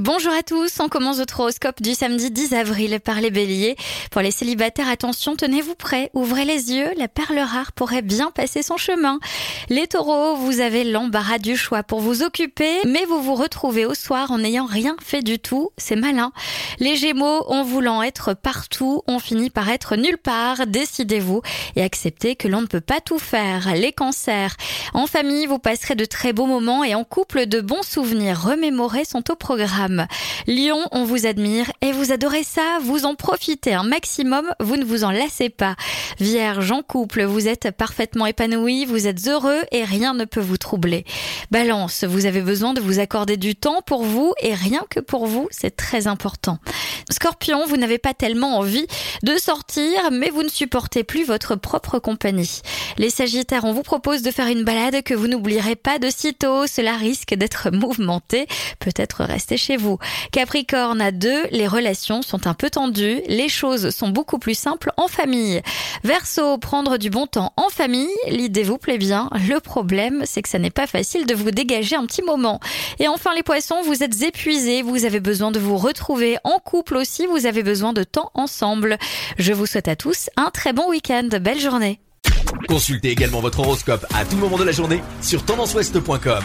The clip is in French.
Bonjour à tous, on commence votre horoscope du samedi 10 avril par les béliers. Pour les célibataires, attention, tenez-vous prêts, ouvrez les yeux, la perle rare pourrait bien passer son chemin. Les taureaux, vous avez l'embarras du choix pour vous occuper, mais vous vous retrouvez au soir en n'ayant rien fait du tout, c'est malin. Les gémeaux, en voulant être partout, on finit par être nulle part, décidez-vous et acceptez que l'on ne peut pas tout faire. Les cancers, en famille, vous passerez de très beaux moments et en couple, de bons souvenirs remémorés sont au programme. Lyon, on vous admire et vous adorez ça, vous en profitez un maximum, vous ne vous en lassez pas. Vierge, en couple, vous êtes parfaitement épanoui, vous êtes heureux et rien ne peut vous troubler. Balance, vous avez besoin de vous accorder du temps pour vous et rien que pour vous, c'est très important. Scorpion, vous n'avez pas tellement envie de sortir, mais vous ne supportez plus votre propre compagnie. Les Sagittaires, on vous propose de faire une balade que vous n'oublierez pas de sitôt, cela risque d'être mouvementé, peut-être rester chez vous. Capricorne à deux, les relations sont un peu tendues, les choses sont beaucoup plus simples en famille. Verseau, prendre du bon temps en famille, l'idée vous plaît bien. Le problème, c'est que ça n'est pas facile de vous dégager un petit moment. Et enfin les poissons, vous êtes épuisés, vous avez besoin de vous retrouver en couple aussi, vous avez besoin de temps ensemble. Je vous souhaite à tous un très bon week-end, belle journée. Consultez également votre horoscope à tout moment de la journée sur tendanceouest.com.